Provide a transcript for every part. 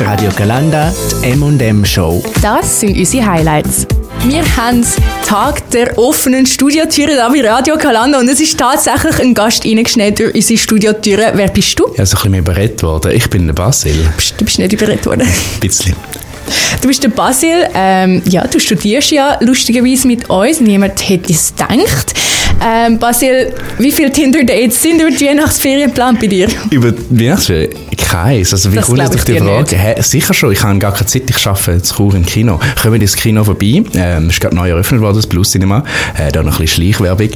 Radio Galanda, die M&M Show. Das sind unsere Highlights. Wir haben Tag der offenen Studiotüre da bei Radio Kalanda und es ist tatsächlich ein Gast reingeschneit durch unsere Studiotüre. Wer bist du? Ja, so ein bisschen überredet worden. Ich bin der Basil. Psst, Du bist nicht überredet worden. Ein bisschen. Du bist der Basil. Ähm, ja, du studierst ja lustigerweise mit uns. Niemand hätte es gedacht. Ähm, Basil, wie viele Tinder-Dates sind über die Weihnachtsferien geplant bei dir? Über die Weihnachtsferien? Keins. Also wie Das kommt ich die Frage? Hä, sicher schon. Ich habe gar keine Zeit. Ich arbeite zu Chur im Kino. Kommen wir ins Kino vorbei? Ähm, es ist gerade neu eröffnet worden, das Plus Cinema. Äh, da noch ein bisschen Schleichwerbung.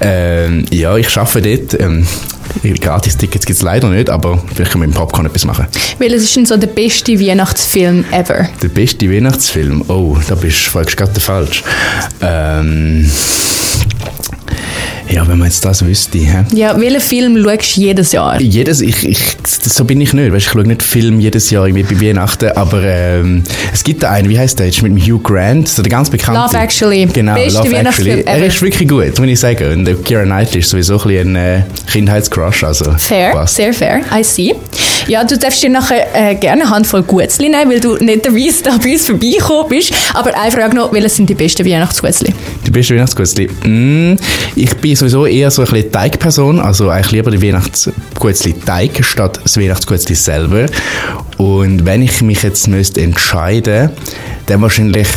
Ähm, ja, ich arbeite dort. Ähm, Gratis-Tickets gibt es leider nicht, aber vielleicht können wir mit dem Popcorn etwas machen. Welches ist denn so der beste Weihnachtsfilm ever? Der beste Weihnachtsfilm? Oh, da bist du gerade falsch. Ähm, ja, wenn man jetzt das wüsste. Hä? Ja, welchen Film schaust du jedes Jahr? Jedes, ich, ich, so bin ich nicht. Weißt, ich schaue nicht Film jedes Jahr irgendwie bei Weihnachten, aber ähm, es gibt da einen, wie heißt der jetzt, mit dem Hugh Grant, so der ganz bekannte. Love Actually. Genau, Beste Love Actually. Er ist wirklich gut, muss ich sagen. Und der Keira Knightley ist sowieso ein, bisschen ein äh, Kindheitscrush. Also Fair, passt. sehr fair, I see. Ja, du darfst dir nachher äh, gerne eine Handvoll Gutzli nehmen, weil du netterweise da bei uns vorbeigekommen bist. Aber eine Frage noch, welche sind die besten Weihnachtsgutzli? Die beste Weihnachtsgutzli? Mm, ich bin sowieso eher so ein bisschen Teigperson, also eigentlich lieber die Weihnachtsgutzli Teig statt das Weihnachtsgutzli selber. Und wenn ich mich jetzt müsste entscheiden, dann wahrscheinlich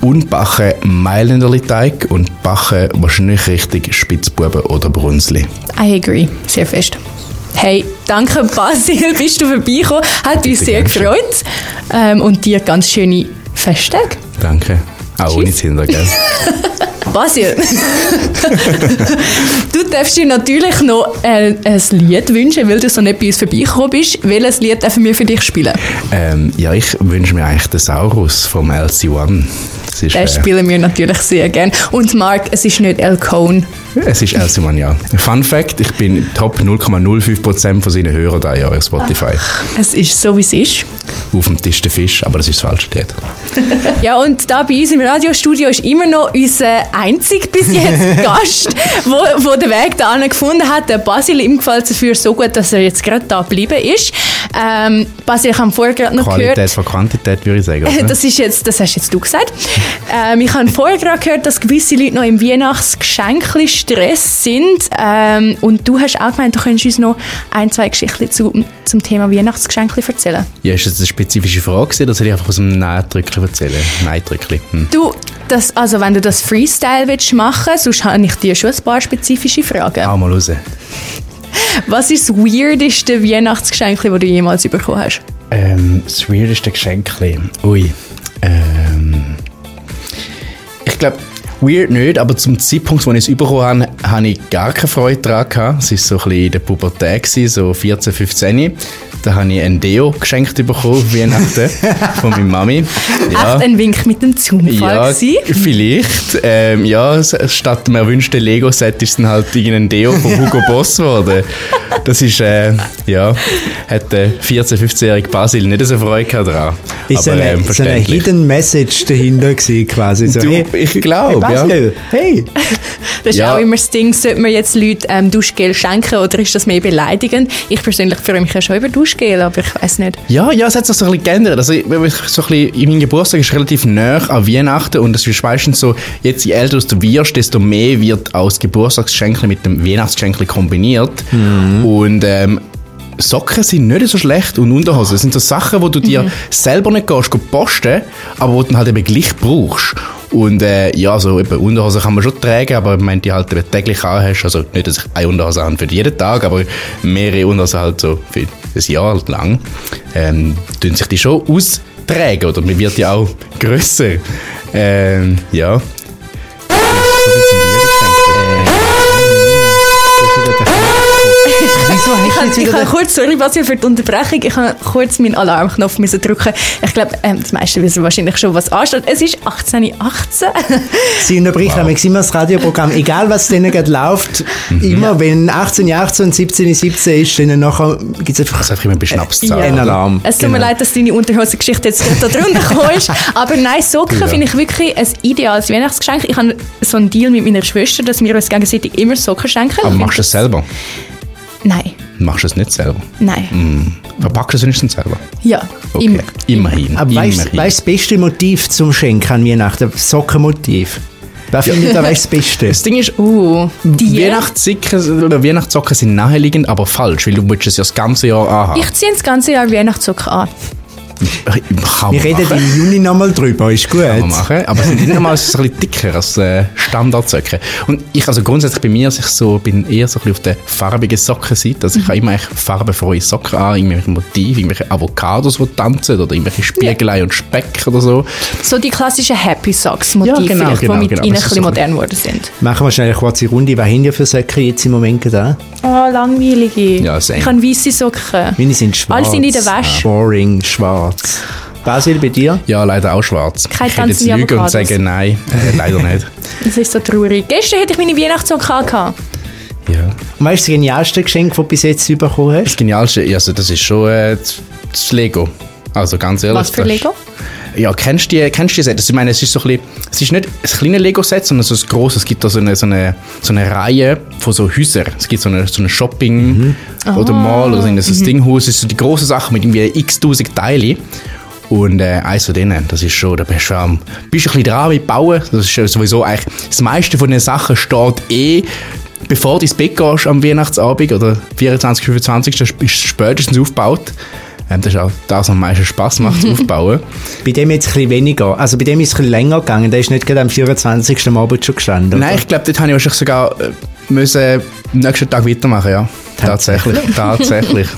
unbacken Mailänderli Teig und backen wahrscheinlich richtig Spitzbuben oder Brunzli. I agree, sehr fest. Hey, danke Basil, bist du vorbeigekommen. Hat uns sehr gefreut. Ähm, und dir ganz schöne Festtage. Danke. Auch ohne. Zinder, gell? Basil, du darfst dir natürlich noch äh, ein Lied wünschen, weil du so nicht bei uns vorbeigekommen bist. Welches Lied dürfen wir für dich spielen? ähm, ja, ich wünsche mir eigentlich den Saurus vom LC1. Das ist, Den äh, spielen wir natürlich sehr gern. Und Marc, es ist nicht El Cone. Es ist Elsiman, ja. Fun Fact, ich bin Top 0,05% von seinen Hörern da auf Spotify. Es ist so, wie es ist. Auf dem Tisch der Fisch, aber das ist das falsche Lied. Ja, und da bei uns im Radiostudio ist immer noch unser einzig bis jetzt Gast, wo, wo den Weg da gefunden hat. Der Basil, ihm gefällt es dafür so gut, dass er jetzt gerade da geblieben ist. Ähm, Basil, ich habe vorher gerade noch Qualität gehört... von Quantität, würde ich sagen. Oder? Das, ist jetzt, das hast jetzt du gesagt. Ähm, ich habe vorher gerade gehört, dass gewisse Leute noch im Weihnachtsgeschenkli Stress sind. Ähm, und du hast auch gemeint, du könntest uns noch ein, zwei Geschichten zu, zum Thema Weihnachtsgeschenkli erzählen. ja, ist das eine spezifische Frage gewesen, oder soll ich einfach aus dem Neidrückli erzählen? Neidrückli. Hm. Du, das, also wenn du das Freestyle willst machen, sonst habe ich dir schon ein paar spezifische Fragen. Hau mal raus. Was ist das weirdeste Weihnachtsgeschenk, das du jemals bekommen hast? Ähm, das weirdeste Geschenkli. Ui. Ähm, ich glaube, weird nicht, aber zum Zeitpunkt, wo ich es bekommen habe, habe ich gar keine Freude daran. Es war so ein bisschen in der Pubertät, so 14, 15. Da habe ich ein Deo geschenkt bekommen, Weihnachten, von meiner Mami. Ja. Echt ein Wink mit dem Zaunfall Ja, vielleicht. Ähm, ja, statt dem erwünschten Lego-Set ist dann halt irgendein Deo von Hugo Boss geworden. Das ist, äh, ja, hat der 14-, 15-jährige Basil nicht so Freude gehabt dran. Ist Aber eine, ähm, so eine. Hidden Message dahinter gewesen, quasi. So, Du, hey, ich glaube, hey, ja. Basil, hey. Das ist Ja. auch immer das Ding, sollte man jetzt Leuten ähm, Duschgel schenken oder ist das mehr beleidigend? Ich persönlich freue mich ja schon über Duschgel, aber ich weiß nicht. Ja, ja, es hat sich so ein bisschen geändert. Also, ich- so ein bisschen, mein Geburtstag ist relativ nah an Weihnachten und es ist meistens so, jetzt je älter du wirst, desto mehr wird das Geburtstagsgeschenk mit dem Weihnachtsgeschenk kombiniert. Und ähm, Socken sind nicht so schlecht und Unterhosen. Das sind so Sachen, wo du dir selber nicht gehst, gehst posten, aber wo du dann halt eben gleich brauchst. Und äh, ja, so eben Unterhosen kann man schon tragen, aber wenn du die halt eben täglich anhast, also nicht, dass ich eine Unterhose habe für jeden Tag, aber mehrere Unterhosen halt so für ein Jahr lang, ähm, tun sich die schon austragen oder man wird ja auch grösser. Ähm, ja. Ich jetzt ich habe kurz, sorry Basil für die Unterbrechung, ich habe kurz meinen Alarmknopf müssen drücken. Ich glaube, ähm, die meisten wissen wahrscheinlich schon, was ansteht. Es ist 18.18 Sie unterbricht wow. immer das Radioprogramm, egal was denen gerade läuft, immer wenn 18 18 und 17 17 ist, dann nachher gibt es einfach Also einfach immer beschnapst Ja. einen Alarm. Es tut mir Genau. leid, dass deine Unterhosengeschichte jetzt gerade da drunter gekommen ist. Aber nein, Socken Ja. finde ich wirklich ein ideales Weihnachtsgeschenk. Ich habe so einen Deal mit meiner Schwester, dass wir uns gegenseitig immer Socken schenken. Aber machst du das selber? Nein. Machst du es nicht selber? Nein. Mm. Verpackst du es wenigstens selber? Ja, Okay. immer. Immerhin. Aber weißt du, das beste Motiv zum Schenken an Weihnachten? Das Sockenmotiv. Wer findet da das Beste? Das Ding ist, Uh, die. Weihnachtssocken oder Weihnachtssocken sind naheliegend, aber falsch, weil du willst es ja das ganze Jahr anhaben. Ich ziehe das ganze Jahr Weihnachtssocken an. Kann Wir reden machen. im Juni nochmal drüber, ist gut. Kann man machen, aber sind nicht normal so ein bisschen dicker als äh, Standardsöcke. Und ich, also grundsätzlich bei mir, also ich so, bin eher so ein bisschen auf der farbigen Sockenseite. Also ich habe immer echt farbenfrohe Socken an, irgendwelche Motive, irgendwelche Avocados, die tanzen oder irgendwelche Spiegelei und Speck oder so. So die klassischen Happy Socks Motive, Ja, genau, genau, die mit genau. ihnen ein bisschen so- modern geworden sind. Machen wir schnell eine kurze Runde. Was haben ihr für Säcke jetzt im Moment da? Oh, langweilige. Ja, same. ich habe weiße Socken. Meine sind schwarz. Alle sind in der Wäsche. Boring, schwarz. Basil, bei dir? Ja, leider auch schwarz. Keine ich könnte jetzt lügen und sagen, nein, äh, leider nicht. Das ist so traurig. Gestern hätte ich meine Weihnachtssocken angehabt. Ja. Und weißt du, das genialste Geschenk, das du bis jetzt bekommen hast? Das Genialste, also das ist schon äh, das- das Lego. Also ganz ehrlich. Was für das- Lego? Ja, kennst du die, kennst die Sets? Ich meine, es ist so ein bisschen, es ist nicht ein kleines Lego-Set, sondern so ein grosses. Es gibt da so eine, so eine, so eine Reihe von so Häusern. Es gibt so eine, so eine Shopping- oder Mall oder so ein ein Dinghaus. Es ist so die grosse Sache mit irgendwie x-tausend Teilen. Und äh, eins von denen, das ist schon, da bist du, am, bist du ein bisschen dran mit Bauen. Das ist sowieso eigentlich, das meiste von den Sachen steht eh, bevor du ins Bett gehst am Weihnachtsabend oder 24, 25. ist es spätestens aufgebaut. Ähm, das ist auch das, was am meisten Spass macht, zu aufbauen. Bei dem jetzt ein bisschen weniger. Also bei dem ist es ein bisschen länger gegangen. Der ist nicht gerade am 24. am Abend schon gestanden. Nein, ich glaube, dort habe ich wahrscheinlich sogar äh, müssen am nächsten Tag weitermachen, ja. Tatsächlich. Tatsächlich.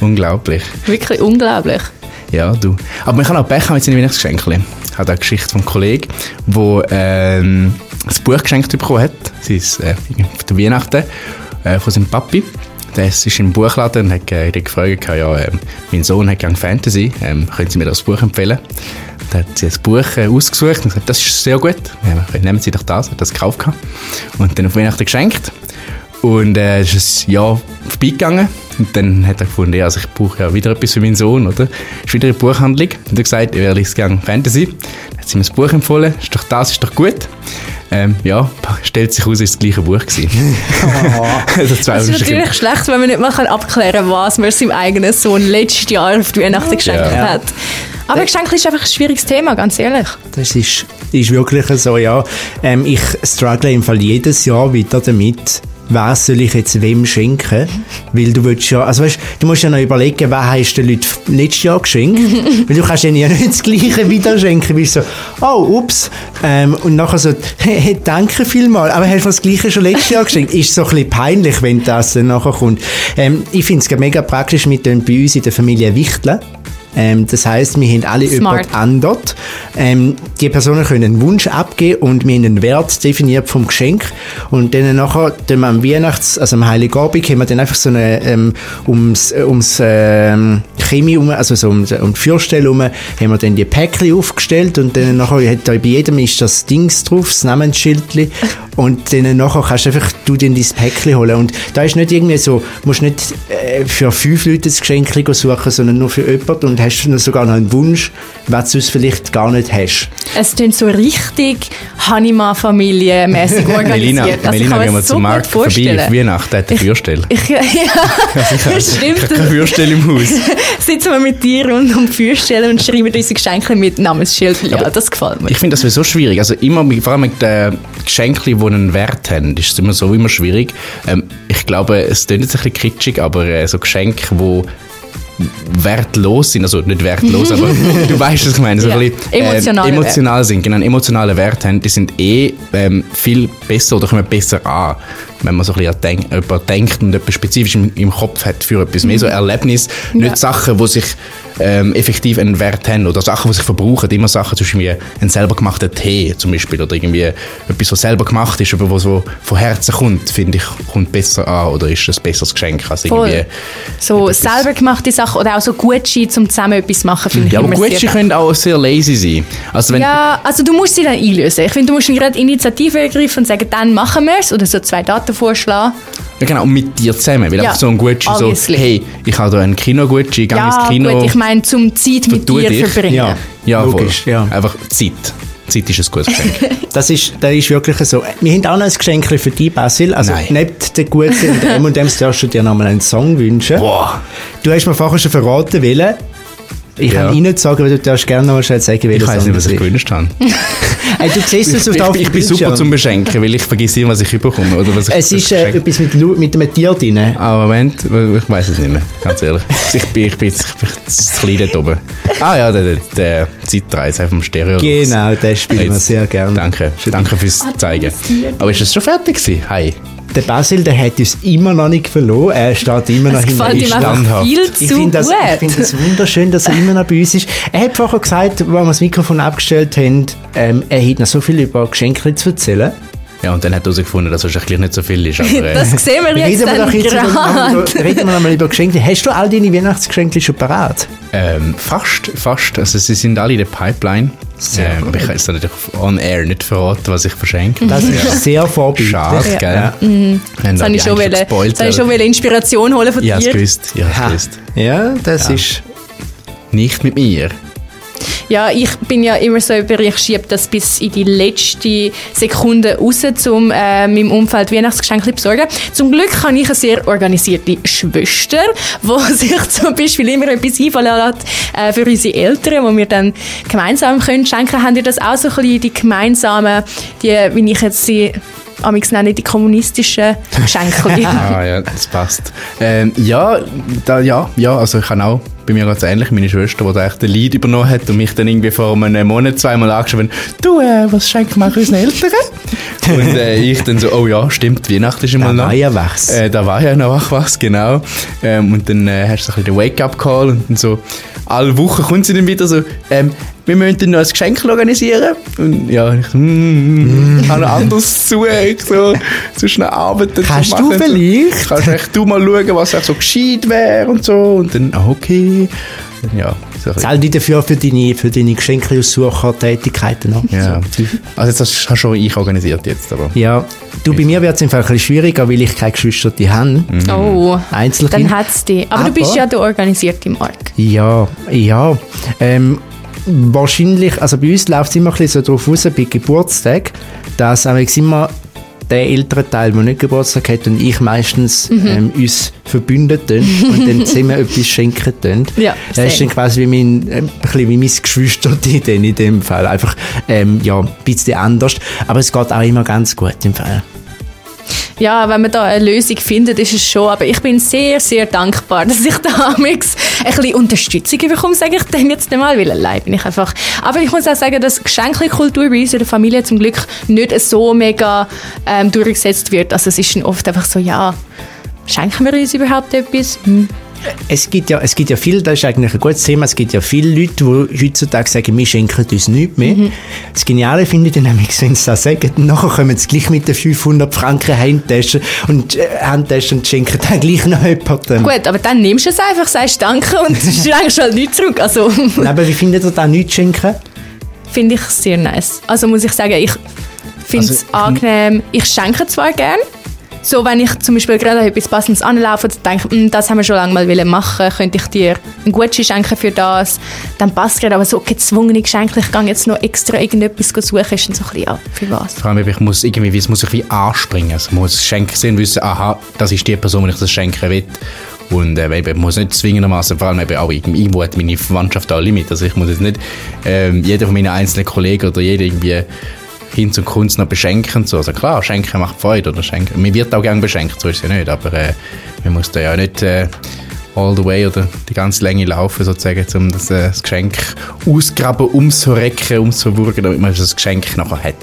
Unglaublich. Wirklich unglaublich. Ja, du. Aber man kann auch Pech haben mit seinen Weihnachtsgeschenken. Ich habe eine Geschichte vom Kollegen, der ähm, ein Buch geschenkt bekommen hat. Sie ist äh, auf der Weihnachten äh, von seinem Papi. Der ist im Buchladen und hat äh, gefragt, ja, ähm, mein Sohn hat gerne Fantasy, ähm, können Sie mir das Buch empfehlen? Da hat sie das Buch äh, ausgesucht und gesagt, das ist sehr gut, ja, nehmen Sie doch das, hat das gekauft gehabt. und dann auf Weihnachten geschenkt. Und äh, ist ein Jahr vorbeigegangen. Und dann hat er gefunden, ja, also ich brauche ja wieder etwas für meinen Sohn, oder? Ist wieder eine Buchhandlung. Und er hat gesagt, er liest gerne Fantasy. Dann hat sie mir das Buch empfohlen. Ist doch das, ist doch gut. Ähm, ja, stellt sich aus, war das gleiche Buch gewesen. also zwei Es ist unterschiedliche- natürlich schlecht, wenn man nicht mal abklären kann, was man seinem eigenen Sohn letztes Jahr auf die Weihnachten geschenkt Ja. hat. Aber Geschenke ist einfach ein schwieriges Thema, ganz ehrlich. Das ist, ist wirklich so, ja. Ähm, ich struggle im Fall jedes Jahr wieder damit, was soll ich jetzt wem schenken? Weil du willst ja, also weißt, du musst ja noch überlegen, was hast du den Leuten letztes Jahr geschenkt? Weil du kannst ja nicht das Gleiche wieder schenken, wie so, oh, ups. Ähm, und nachher so, hey, danke vielmals, aber hast du das Gleiche schon letztes Jahr geschenkt? Ist so ein bisschen peinlich, wenn das dann nachher kommt. Ähm, ich finde es mega praktisch mit den bei uns in der Familie Wichteln. Ähm, das heißt, wir haben alle Smart. jemand andert. Ähm, die Personen können einen Wunsch abgeben und wir haben einen Wert definiert vom Geschenk. Und dann nachher, dann am Weihnachts-, also am Heiligabend, haben wir dann einfach so eine, ähm, ums, äh, ums ähm, Chemie um, also so um, um die Fürstelle herum, haben wir dann die Päckchen aufgestellt und dann nachher hat da bei jedem ist das Dings drauf, das Namensschildli. Und dann nachher kannst du einfach du dir dein Päckchen holen. Und da ist nicht irgendwie so, musst nicht äh, für fünf Leute das Geschenk suchen, sondern nur für jemanden und hast dann sogar noch einen Wunsch, was du sonst vielleicht gar nicht hast. Es klingt so richtig Hanima-Familie-mäßig organisiert. Melina, Also ich Melina gehen wir so zum Markt vorbei vorstellen. auf Weihnachten, hat eine Fürstelle. Ich, ja, das stimmt. Keine Fürstelle im Haus. Sitzen wir mit dir rund um die Feuerstelle und schreiben unsere Geschenke mit Namensschild. Ja, Aber das gefällt mir. Ich finde das so schwierig. Also immer, vor allem mit den Geschenken, die einen Wert haben, ist es immer so immer schwierig. Ähm, ich glaube, es klingt jetzt ein bisschen kitschig, aber äh, so Geschenke, die wertlos sind, also nicht wertlos, aber du weißt, was ich meine. So Ja. bisschen, ähm, Emotionale emotional sind, genau, einen emotionalen Wert haben, die sind eh ähm, viel besser oder kommen besser an, wenn man so ein bisschen an denk, jemand denkt und etwas spezifisch im, im Kopf hat für etwas. Mehr so Erlebnis, nicht Ja. Sachen, die sich ähm, effektiv einen Wert haben oder Sachen, die sich verbrauchen. Immer Sachen, zum Beispiel wie ein selber gemachter Tee zum Beispiel oder irgendwie etwas, was selber gemacht ist, aber was so von Herzen kommt, finde ich, kommt besser an oder ist ein besseres Geschenk als Voll. irgendwie... So etwas- selber gemachte Sachen oder auch so Gutscheine, um zusammen etwas machen, finde ich Ja, aber immer Gutscheine sehr können auch sehr lazy sein. Also wenn, Ja, also du musst sie dann einlösen. Ich finde, du musst gerade Initiative ergreifen und sagen, dann machen wir es. Oder so zwei Daten vorschlagen. Ja, genau, und mit dir zusammen. Weil Ja, einfach so ein Gutschein so, hey, ich habe da einen Kinogutschein, geh ins Ja, Kino. gut, ich meine, zum Zeit mit dir dich. verbringen. Ja. ja, logisch, ja. Einfach Zeit. Zeit ist ein gutes Geschenk. Das ist, das ist wirklich so. Wir haben auch noch ein Geschenk für dich, Basil. Also, Nein. neben der guten und M&M's darfst du dir nochmal einen Song wünschen. Boah. Du hast mir vorher schon verraten, welchen. Ich Ja. kann Ihnen nicht sagen, aber du darfst gerne noch mal schnell sagen, welchen Ich weiß nicht, was das ich ist. gewünscht habe. Du siehst es auf Ich, der ich, ich bin super zum Beschenken, weil ich vergesse immer, was ich bekomme. Oder was ich, Es ist äh, etwas mit, mit einem Tier drin. Ah, Moment, ich weiß es nicht mehr, ganz ehrlich. Ich bin, ich bin, jetzt- ich bin zu klein dort oben. Ah ja, der, der, der Zeitreise vom Stereo. Genau, den spielen wir sehr gerne. Danke, danke fürs Zeigen. Aber ist das schon fertig gewesen? Hi. Der Basil, der hat uns immer noch nicht verloren. Er steht immer noch Es hinter uns. standhaft. viel Ich zu finde das, ich find das wunderschön, dass er immer noch bei uns ist. Er hat vorher gesagt, als wir das Mikrofon abgestellt haben, ähm, er hat noch so viel über Geschenke zu erzählen. Ja, und dann hat er herausgefunden, dass es wahrscheinlich nicht so viel ist. Aber, äh, Das sehen wir jetzt Reden wir dann doch jetzt gerade. über, reden wir noch mal über Geschenke. Hast du all deine Weihnachtsgeschenke schon parat? ähm, fast, fast. Also sie sind alle in der Pipeline. Ähm, aber ich kann jetzt natürlich on air nicht verraten, was ich verschenke. Das ist sehr vorbildlich. Schade, Ja. gell? Ja. Mhm. Das habe ich schon, wollen, das ich schon wollen Inspiration holen von Ja, es dir. gewusst. Ja, es Ha. gewusst. Ja, das ist... Nicht mit mir. Ja, ich bin ja immer so über, ich schiebe das bis in die letzte Sekunde raus, um äh, meinem Umfeld Weihnachtsgeschenke zu besorgen. Zum Glück habe ich eine sehr organisierte Schwester, die sich zum Beispiel immer etwas einfallen lässt äh, für unsere Eltern, wo wir dann gemeinsam können schenken. Haben ihr das auch so ein bisschen, die gemeinsamen, die, wie ich jetzt sie amix nenne, die kommunistischen Geschenke? Ah ja, das passt. Ähm, ja, da, ja, ja, also ich habe auch bei mir ganz ähnlich, meine Schwester, die da echt den Lead übernommen hat und mich dann irgendwie vor einem Monat zweimal angeschaut hat, du, äh, was schenken wir unseren Eltern? und äh, ich dann so, oh ja, stimmt, Weihnachten ist immer Da noch. war ja was. Äh, da war ja noch was, genau. Ähm, und dann äh, hast du so ein bisschen den Wake-up-Call und dann so, alle Wochen kommt sie dann wieder so, ähm, wir müssen noch ein Geschenk organisieren. Und ja, ich mm, mm, habe noch anderes zu, ich so, noch arbeiten. Kannst zu du vielleicht? Kannst echt du mal schauen, was echt so gescheit wäre und so. Und dann, ah, okay. Ja. Zahl dich dafür für deine, für deine Geschenke-Aussucher-Tätigkeiten noch. ja. Also jetzt hast du schon ich organisiert jetzt, aber... Ja, du, bei mir wird es einfach ein bisschen schwieriger, weil ich keine Geschwister habe. Oh, Einzelkind. dann hat es die. Aber, du bist Aber- ja der organisierte Mark. Ja, ja. Ähm, wahrscheinlich, also bei uns läuft es immer ein bisschen so drauf raus, bei Geburtstag, dass immer der ältere Teil, der nicht Geburtstag hat, und ich meistens ähm, uns verbünden und dann zusammen etwas schenken tun. Ja, das ist dann quasi wie mein, äh, ein bisschen wie mein Geschwister in dem Fall. Einfach, ähm, ja, ein bisschen anders. Aber es geht auch immer ganz gut im Fall. Ja, wenn man da eine Lösung findet, ist es schon. Aber ich bin sehr, sehr dankbar, dass ich da amix ein bisschen Unterstützung bekomme, sage ich dann jetzt mal, weil allein bin ich einfach. Aber ich muss auch sagen, dass Geschenkkultur bei uns in der Familie zum Glück nicht so mega ähm, durchgesetzt wird. Also es ist dann oft einfach so, ja, schenken wir uns überhaupt etwas? Hm. Es gibt, ja, es gibt ja viel, das ist eigentlich ein gutes Thema, es gibt ja viele Leute, die heutzutage sagen, wir schenken uns nichts mehr. Das Geniale finde ich nämlich, wenn sie das sagen, nachher kommen sie gleich mit den 500 Franken Handtaschen und, äh, Handtaschen und schenken dann gleich noch jemandem. Gut, aber dann nimmst du es einfach, sagst Danke und schenkst halt nichts zurück. Also Aber wie findet ihr da nichts schenken? finde ich sehr nice. Also muss ich sagen, ich finde es Also, angenehm. Ich schenke zwar gern. So, wenn ich zum Beispiel gerade etwas Passendes anlaufe und denke, «Hm, das haben wir schon lange mal machen, könnte ich dir einen Gutschein schenken für das, dann passt gerade, aber so gezwungene Geschenke, ich gehe jetzt noch extra irgendetwas suchen, ist dann so ein bisschen, ja, für was? Vor allem, ich muss irgendwie, es muss ich wie anspringen. Es muss sehen, wissen, aha, das ist die Person, die ich das schenken will. Und äh, ich muss nicht zwingendermaßen, vor allem eben auch irgend- irgendwo hat meine Verwandtschaft auch Limit. Also ich muss jetzt nicht ähm, jeder von meinen einzelnen Kollegen oder jeder irgendwie hin zum Kunst noch beschenken. und So. Also klar, schenken macht Freude oder schenken. Mir wird auch gerne beschenkt, so ist es ja nicht. Aber äh, man muss da ja nicht äh, all the way oder die ganze Länge laufen, sozusagen, um das, äh, das Geschenk ausgraben, umzurecken, umzuwurgen, damit man das Geschenk nachher hat.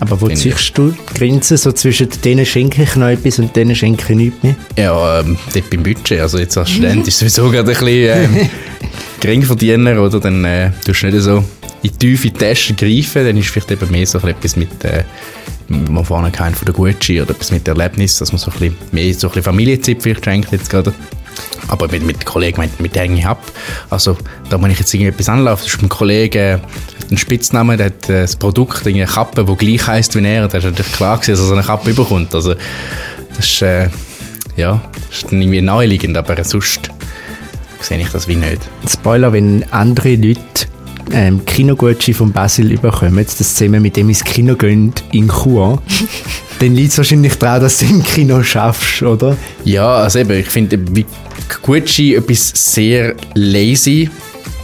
Aber wo ziehst du die Grenze so zwischen denen schenke ich noch etwas und denen schenke ich nichts mehr? Ja, ähm, dort beim Budget. Also jetzt als Student ist es sowieso gerade ein bisschen ähm, Geringverdiener, oder? Dann äh, tust du nicht so in die tiefe Tasche greifen, dann ist vielleicht eben mehr so ein etwas mit, äh, man vorne keinen von der Gucci oder etwas mit Erlebnis, dass man so ein bisschen mehr so ein bisschen Familienzeit vielleicht schenkt jetzt gerade. Aber mit, mit Kollegen, mit, mit denen ich hab. Also, da wenn ich jetzt irgendetwas anlaufe, das ist ein Kollege, hat einen Spitznamen, der hat äh, das Produkt, eine Kappe, die gleich heisst wie er, da ist natürlich klar gewesen, dass er so eine Kappe bekommt. Also, das ist, äh, ja, das ist irgendwie naheliegend, aber sonst sehe ich das wie nicht. Spoiler, wenn andere Leute ähm, Kinogutschein von Basil bekommen, dass zusammen mit dem ins Kino gehen in Chur, dann liegt es wahrscheinlich daran, dass du im Kino schaffst, oder? Ja, also eben, ich finde wie Gucci etwas sehr lazy.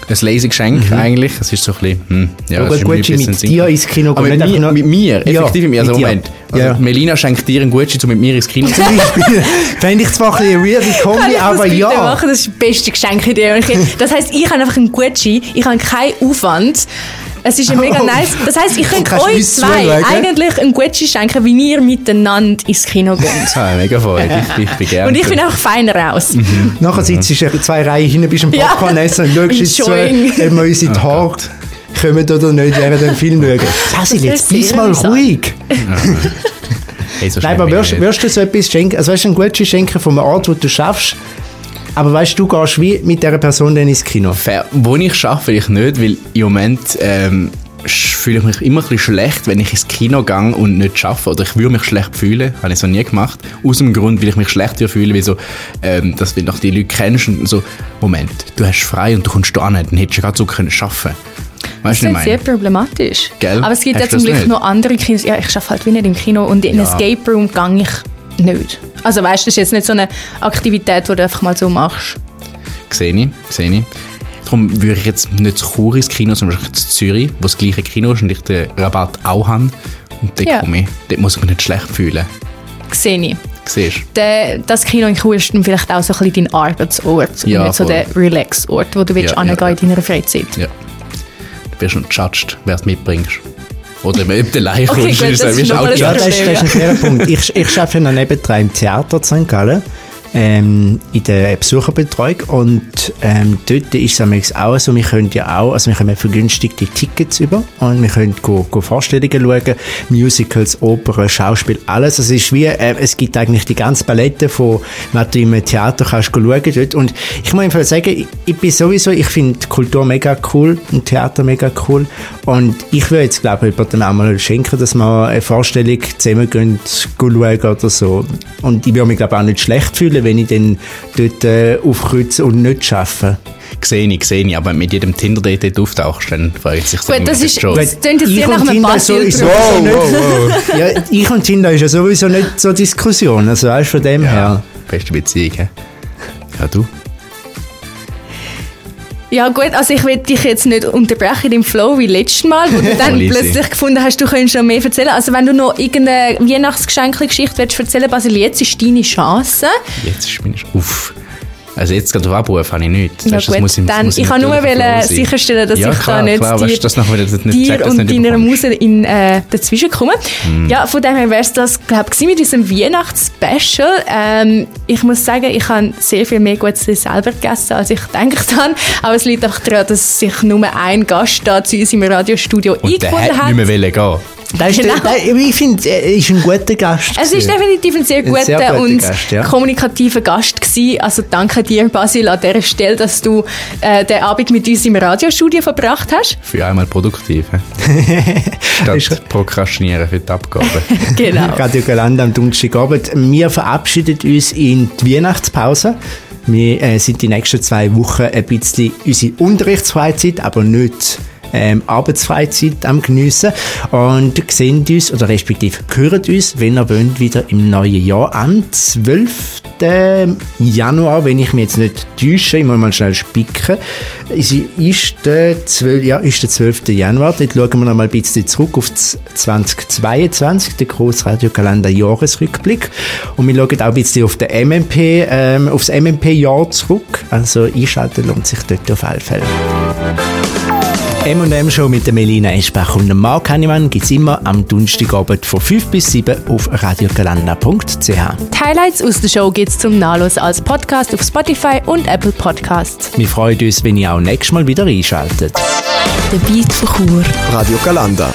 Ein lazy Geschenk eigentlich. Es ist so ein bisschen, hm, ja, Aber das ist mir Gucci ein mit Sinn dir ins Kino Aber gehen, mit nicht mir, mit mir, Ja, effektiv mit mir. Also. Moment, also Ja. Melina schenkt dir einen Gucci, um mit mir ins Kino zu gehen. Fände ich zwar ein bisschen Kombi, ich aber das bitte ja. machen? Das ist die beste Geschenkidee. Und ich- Das heisst, ich habe einfach einen Gutschein, ich habe keinen Aufwand. Es ist ja mega Oh. nice. Das heisst, ich könnte euch uns zwei eigentlich einen Gutschein schenken, wie ihr miteinander ins Kino geht. Ah, mega freudig. Ich, ich bin gerne. Und ich bin einfach feiner aus. Nachher sitzt du zwei Reihen hinten, bist am Ja. Popcorn essen und schaust jetzt zu, Enjoying. ob wir unsere Haare kommen oder nicht während dem Film schauen. Das jetzt wär bist sehr mal amüsant. ruhig. hey, so Nein, aber wirst, wirst du so etwas schenken, also weißt du, einen Gutschein schenken von einem Ort, wo du schaffst, aber weißt du, du gehst wie mit dieser Person dann ins Kino. Fair. Wo ich schaffe, will ich nicht, weil im Moment ähm, fühle ich mich immer ein bisschen schlecht, wenn ich ins Kino gehe und nicht schaffe. Oder ich würde mich schlecht fühlen, habe ich so nie gemacht. Aus dem Grund, weil ich mich schlecht fühlen, wie so, ähm, dass du noch die Leute kennst und so, Moment, du hast frei und du kommst da hin, dann hättest du gerade so können schaffen. Weißt du, Das was ist sehr problematisch. Gell? Aber es gibt Hast ja zum Glück noch andere Kinos. Ja, ich arbeite halt wie nicht im Kino und in Ja. einen Escape Room gehe ich nicht. Also weißt du, das ist jetzt nicht so eine Aktivität, die du einfach mal so machst. Sehe ich, sehe ich. Darum würde ich jetzt nicht zu Chur ins Kino, sondern zu Zürich, wo das gleiche Kino ist und ich den Rabatt auch habe. Und dort Ja. komme ich. Dort muss ich mich nicht schlecht fühlen. Sehe ich. Siehst? Der, das Kino in Chur ist vielleicht auch so ein bisschen dein Arbeitsort Ja, und nicht so voll. der Relax-Ort, wo du willst Ja, hingehen ja, in deiner Freizeit. Ja. Du wirst noch gejudged, wer es mitbringst. Oder ob du allein Okay, gut, ist das ist auch Ja, das ist, das ist ein fairer Punkt. Ich, ich arbeite noch nebendran im Theater in St. Gallen. Ähm, in der Besucherbetreuung. Und ähm, dort ist es auch so, wir können ja auch, also wir können vergünstigte Tickets über. Und wir können go, go Vorstellungen schauen, Musicals, Opern, Schauspiel, alles. Es ist wie, äh, es gibt eigentlich die ganze Palette von, was du im Theater kannst schauen dort. Und ich muss einfach sagen, ich, ich bin sowieso, ich finde Kultur mega cool und Theater mega cool. Und ich würde jetzt glaube ich jemandem auch mal schenken, dass wir eine Vorstellung zusammen gehen, schauen oder so. Und ich würde mich glaube auch nicht schlecht fühlen, wenn ich dann dort äh, aufkreuze und nicht schaffe. Sehe ich, sehe ich. Aber mit jedem Tinder-Date dort auftauchst, dann freut sich Gut, das ist, schon. das klingt jetzt Ich sehr nach einem Tinder so- drauf. sowieso nicht, ja, ich und Tinder ist ja sowieso nicht so Diskussion, also weißt du, von dem her. Ja, beste Beziehung, hä? Ja, du? Ja gut, also ich will dich jetzt nicht unterbrechen im Flow wie letztes Mal, wo du dann plötzlich gefunden hast, du könntest noch mehr erzählen. Also wenn du noch irgendeine Weihnachtsgeschenkgeschichte willst erzählen, Basil, jetzt ist deine Chance. Jetzt ist meine Uff. Also jetzt gerade Abruf habe ich nichts. Ja Weißt das gut, muss im- dann, muss im ich kann nur wollen sicherstellen, dass ja, ich klar, da nicht klar, dir, weißt das nachher nicht, nicht dir dass und nicht deiner. Muse in, äh, dazwischen kommen. Mhm. Ja, von dem her wäre es das, glaube ich, mit unserem Weihnachtsspecial. Ähm, ich muss sagen, ich habe sehr viel mehr Gutes selber gegessen, als ich gedacht habe. Aber es liegt einfach daran, dass sich nur ein Gast da zu uns im Radiostudio Und der eingefunden hat hat. nicht mehr gehen. Das ist, Genau. der, der, ich finde, er ist ein guter Gast. Es ist gewesen. definitiv ein sehr Ein guter sehr guter und Gast, ja. kommunikativer Gast gewesen. Also danke dir, Basil, an dieser Stelle, dass du äh, den Abend mit uns im Radiostudio verbracht hast. Für einmal produktiv. Statt prokrastinieren für die Abgabe. Genau. Radio Galanda am Donnerstagabend. Wir verabschieden uns in die Weihnachtspause. Wir äh, sind die nächsten zwei Wochen ein bisschen unsere Unterrichtsfreizeit, aber nicht ähm, Arbeitsfreizeit am geniessen und sehen uns, oder respektive hören uns, wenn ihr wollt, wieder im neuen Jahr am 12. Januar, wenn ich mich jetzt nicht täusche, ich muss mal schnell spicken, ist, ist, der 12, ja, ist der 12. Januar, dort schauen wir noch mal ein bisschen zurück auf das 2022, den Grossradiokalender Jahresrückblick und wir schauen auch ein bisschen auf den MMP, ähm, aufs MMP-Jahr zurück, also einschalten lohnt sich dort auf alle Fälle. M&M Show mit der Melina Eschbach und dem Marc Hannemann gibt es immer am Donnerstagabend von 5 bis 7 auf radiogalanda.ch. Die Highlights aus der Show gibt es zum Nachlesen als Podcast auf Spotify und Apple Podcasts. Wir freuen uns, wenn ihr auch nächstes Mal wieder einschaltet. Der Beat von Chur. Radio Galanda.